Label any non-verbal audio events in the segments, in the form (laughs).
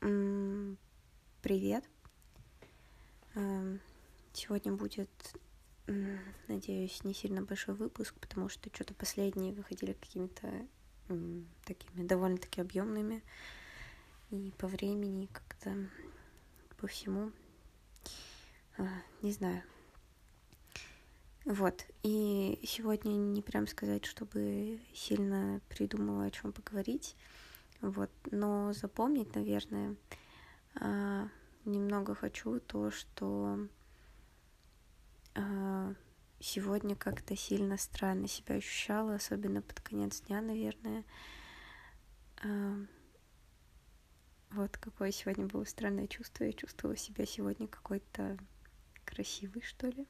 Привет. Эм, сегодня будет, надеюсь, не сильно большой выпуск, потому что что-то последние выходили какими-то такими довольно-таки объемными и по времени как-то по всему. А, не знаю. Вот. И сегодня не прям сказать, чтобы сильно придумала, о чем поговорить. Вот. Но запомнить, наверное, а, немного хочу то, что а, сегодня как-то сильно странно себя ощущала, особенно под конец дня, наверное. А, вот какое сегодня было странное чувство. Я чувствовала себя сегодня какой-то красивый, что ли.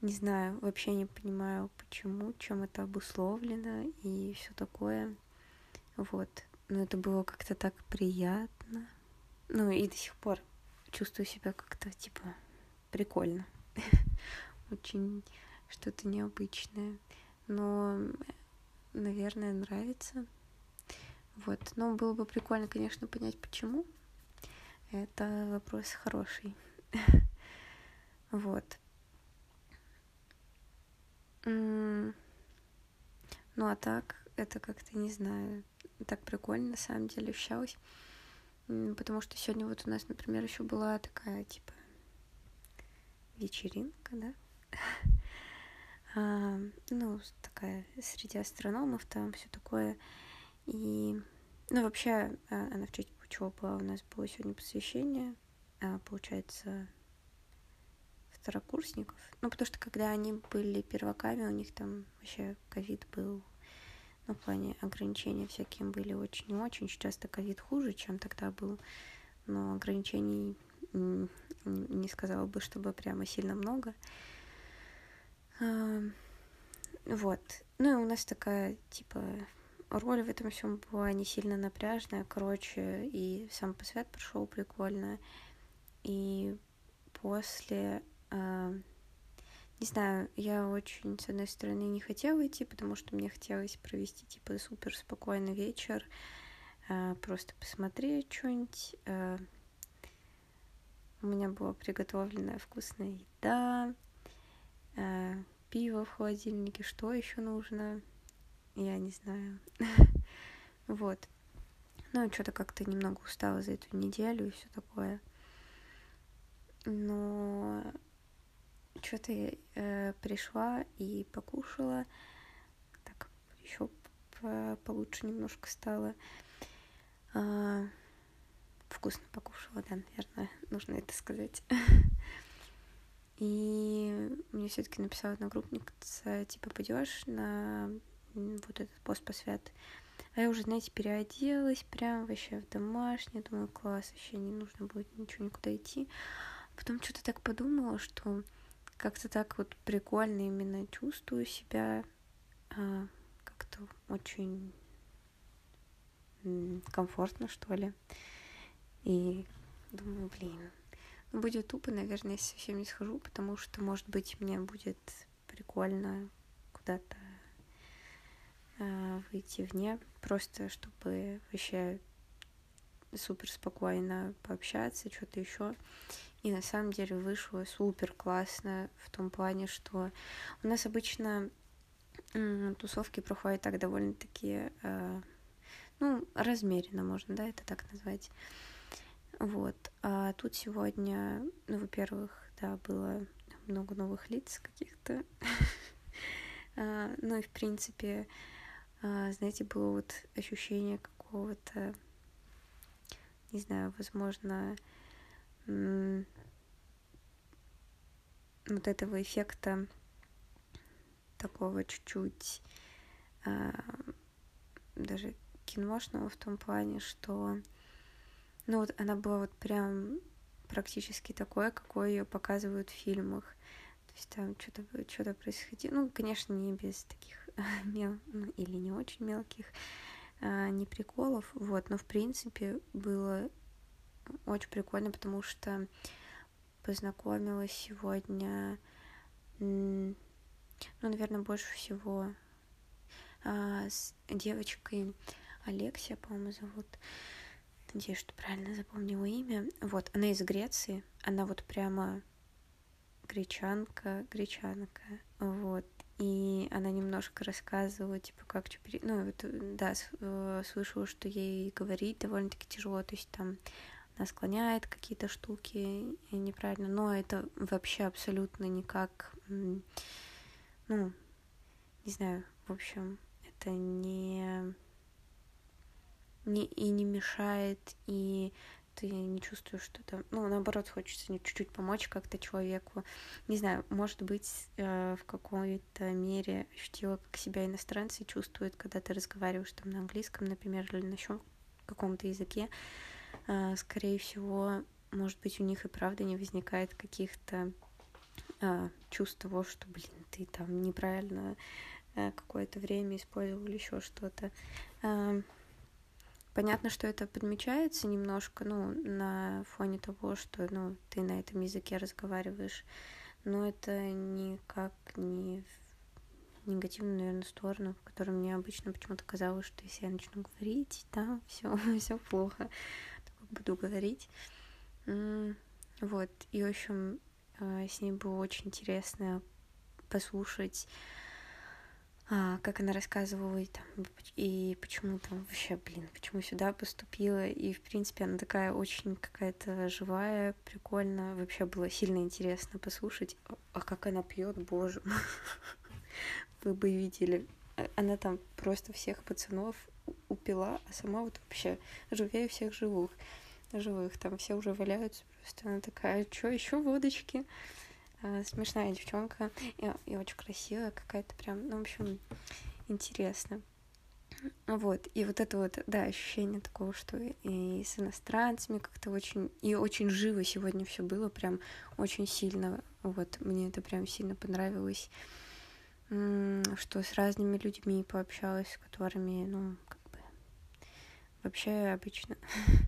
Не знаю, вообще не понимаю, почему, чем это обусловлено и все такое. Вот. Но это было как-то так приятно. Ну и до сих пор чувствую себя как-то, типа, прикольно. (laughs) Очень что-то необычное. Но, наверное, нравится. Вот. Но было бы прикольно, конечно, понять, почему. Это вопрос хороший. (laughs) Вот. Ну а так, это как-то, не знаю, так прикольно на самом деле ощущалось. Потому что сегодня вот у нас, например, еще была такая, типа, вечеринка, да? (laughs) а, ну, такая среди астрономов там все такое. И, ну, вообще, а, она в честь чего была, у нас было сегодня посвящение, а, получается, второкурсников. Ну, потому что когда они были перваками, у них там вообще ковид был ну, в плане ограничения всякие были очень и очень. Сейчас-то ковид хуже, чем тогда был. Но ограничений не сказала бы, чтобы прямо сильно много. Вот. Ну и у нас такая, типа, роль в этом всем была не сильно напряжная, короче, и сам посвят прошел прикольно. И после не знаю, я очень, с одной стороны, не хотела идти, потому что мне хотелось провести, типа, супер спокойный вечер, э, просто посмотреть что-нибудь. Э, у меня была приготовленная вкусная еда, э, пиво в холодильнике, что еще нужно, я не знаю. (laughs) Вот. Ну, что-то как-то немного устала за эту неделю и все такое. Но что-то э, пришла и покушала. Так, еще получше немножко стало. А, вкусно покушала, да, наверное, нужно это сказать. (laughs) И мне все-таки написала одногруппница, типа, пойдешь на вот этот пост посвят. А я уже, знаете, переоделась прям вообще в домашнее. Думаю, класс, вообще не нужно будет ничего никуда идти. Потом что-то так подумала, что как-то так вот прикольно именно чувствую себя, а, как-то очень комфортно, что ли. И думаю, блин, ну будет тупо, наверное, если совсем не схожу, потому что, может быть, мне будет прикольно куда-то э, выйти вне, просто чтобы вообще супер спокойно пообщаться, что-то еще. И на самом деле вышло супер классно в том плане, что у нас обычно тусовки проходят так довольно-таки, э, ну, размеренно можно, да, это так назвать. Вот. А тут сегодня, ну, во-первых, да, было много новых лиц каких-то. (laughs) а, ну и, в принципе, а, знаете, было вот ощущение какого-то, не знаю, возможно, вот этого эффекта такого чуть-чуть э, даже киношного в том плане, что ну вот она была вот прям практически такой, какой ее показывают в фильмах. То есть там что-то что происходило. Ну, конечно, не без таких (laughs) мел, ну, или не очень мелких а, не приколов, вот, но в принципе было очень прикольно, потому что познакомилась сегодня, ну, наверное, больше всего а, с девочкой Алексия, по-моему, зовут. надеюсь, что правильно запомнила имя. Вот, она из Греции, она вот прямо гречанка, гречанка, вот. И она немножко рассказывала, типа, как что пере... Ну, вот, да, э, слышала, что ей говорить довольно-таки тяжело, то есть там она склоняет какие-то штуки неправильно, но это вообще абсолютно никак, ну, не знаю, в общем, это не, не и не мешает, и ты не чувствуешь, что там, ну, наоборот, хочется чуть-чуть помочь как-то человеку. Не знаю, может быть, э, в какой-то мере ощутила, как себя иностранцы чувствуют, когда ты разговариваешь там на английском, например, или на еще каком-то языке. Э, скорее всего, может быть, у них и правда не возникает каких-то э, чувств того, что, блин, ты там неправильно какое-то время использовал еще что-то. Понятно, что это подмечается немножко, ну, на фоне того, что, ну, ты на этом языке разговариваешь, но это никак не в негативную, наверное, сторону, в которой мне обычно почему-то казалось, что если я начну говорить, да, (laughs) все, все плохо, буду говорить. Вот, и, в общем, э, с ней было очень интересно послушать а, как она рассказывала и, там, и почему там вообще, блин, почему сюда поступила. И, в принципе, она такая очень какая-то живая, прикольная. Вообще было сильно интересно послушать. А как она пьет, боже (laughs) Вы бы видели. А, она там просто всех пацанов упила, а сама вот вообще живее всех живых. Живых. Там все уже валяются. Просто она такая, что еще водочки? Э, смешная девчонка и, и очень красивая какая-то прям, ну, в общем, интересно. Вот, и вот это вот, да, ощущение такого, что и с иностранцами как-то очень, и очень живо сегодня все было, прям очень сильно, вот, мне это прям сильно понравилось, что с разными людьми пообщалась, с которыми, ну, как бы, вообще обычно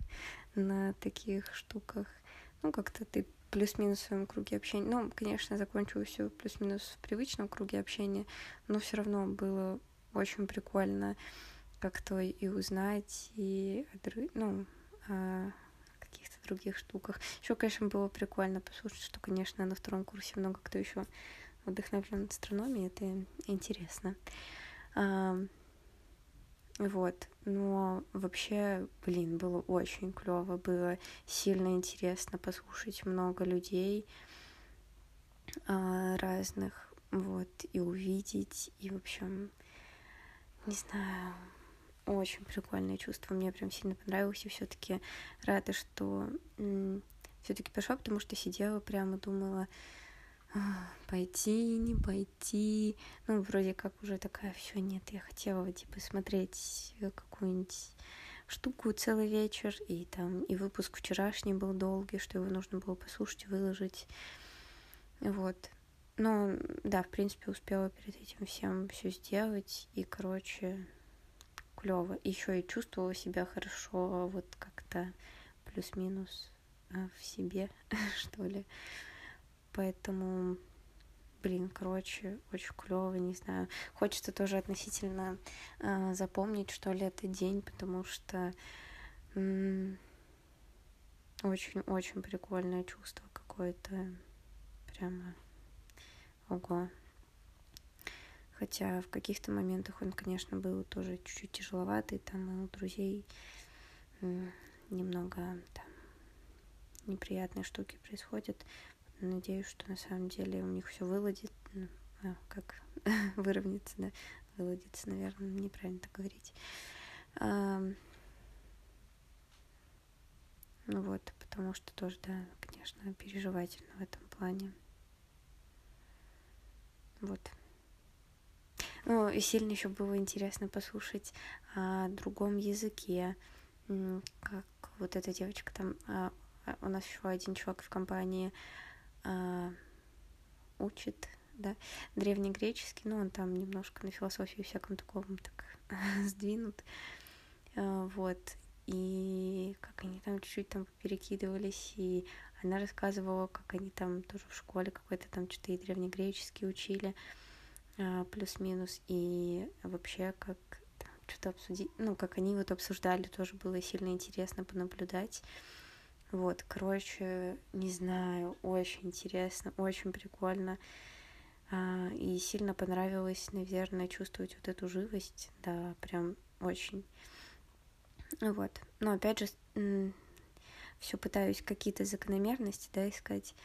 (laughs) на таких штуках, ну, как-то ты плюс-минус в своем круге общения. Ну, конечно, закончилось все плюс-минус в привычном круге общения, но все равно было очень прикольно как-то и узнать, и ну, о каких-то других штуках. Еще, конечно, было прикольно послушать, что, конечно, на втором курсе много кто еще вдохновлен астрономией, это интересно. Вот, но вообще, блин, было очень клево, было сильно интересно послушать много людей а, разных, вот, и увидеть, и, в общем, не знаю, очень прикольное чувство, мне прям сильно понравилось, и все-таки рада, что все-таки пошла, потому что сидела прямо думала, пойти, не пойти. Ну, вроде как уже такая, все нет, я хотела, типа, смотреть какую-нибудь штуку целый вечер, и там и выпуск вчерашний был долгий, что его нужно было послушать, выложить. Вот. Но, да, в принципе, успела перед этим всем все сделать, и, короче, клево. Еще и чувствовала себя хорошо, вот как-то плюс-минус а, в себе, (laughs) что ли. Поэтому, блин, короче, очень клево, не знаю. Хочется тоже относительно э, запомнить, что ли, этот день, потому что очень-очень прикольное чувство какое-то. Прямо ого. Хотя в каких-то моментах он, конечно, был тоже чуть-чуть тяжеловатый, там у друзей немного там неприятные штуки происходят. Надеюсь, что на самом деле у них все выладит, ну, как (laughs) выровняться, да, выладится, наверное, неправильно так говорить. А, ну вот, потому что тоже, да, конечно, переживательно в этом плане. Вот. Ну, и сильно еще было интересно послушать о другом языке, как вот эта девочка там, а, а у нас еще один чувак в компании, а, учит, да, древнегреческий, но он там немножко на философию всяком таком так (laughs) сдвинут, а, вот, и как они там чуть-чуть там перекидывались, и она рассказывала, как они там тоже в школе какой-то там что-то и древнегреческий учили, а, плюс-минус, и вообще как что-то обсудить. Ну, как они вот обсуждали, тоже было сильно интересно понаблюдать. Вот, короче, не знаю, очень интересно, очень прикольно. А, и сильно понравилось, наверное, чувствовать вот эту живость. Да, прям очень. Вот. Но опять же, все пытаюсь какие-то закономерности, да, искать.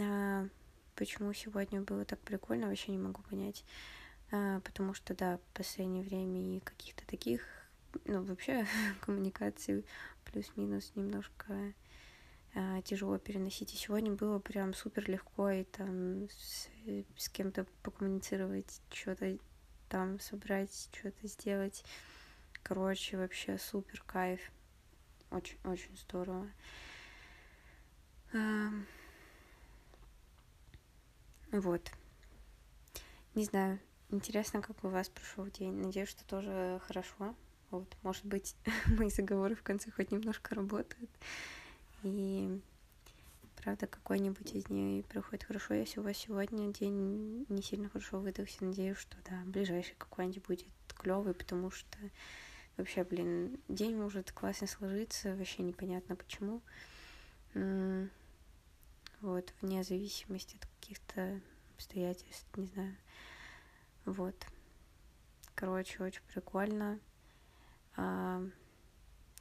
А, почему сегодня было так прикольно, вообще не могу понять. А, потому что, да, в последнее время и каких-то таких, ну, вообще (laughs) коммуникаций плюс-минус немножко тяжело переносить. И сегодня было прям супер легко и там с, с кем-то покоммуницировать, что-то там собрать, что-то сделать. Короче, вообще супер кайф. Очень-очень здорово. Вот. Не знаю. Интересно, как у вас прошел день. Надеюсь, что тоже хорошо. Вот, может быть, (laughs) мои заговоры в конце хоть немножко работают. И правда, какой-нибудь из них проходит хорошо. Если у вас сегодня день не сильно хорошо выдался, надеюсь, что да, ближайший какой-нибудь будет клевый, потому что вообще, блин, день может классно сложиться, вообще непонятно почему. Вот, вне зависимости от каких-то обстоятельств, не знаю. Вот. Короче, очень прикольно. А,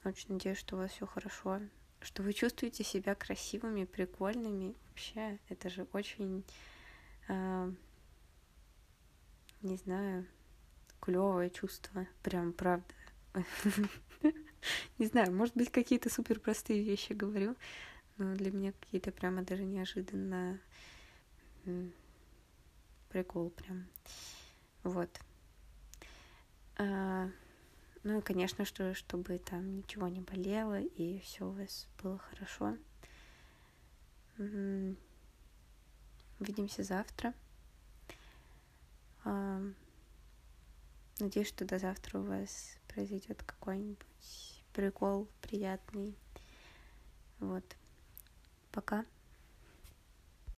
очень надеюсь, что у вас все хорошо что вы чувствуете себя красивыми, прикольными. Вообще, это же очень, э, не знаю, клевое чувство. Прям правда. Не знаю, может быть, какие-то супер простые вещи говорю, но для меня какие-то прямо даже неожиданно прикол прям. Вот. Ну и, конечно, что, чтобы там ничего не болело и все у вас было хорошо. Увидимся завтра. Надеюсь, что до завтра у вас произойдет какой-нибудь прикол приятный. Вот. Пока.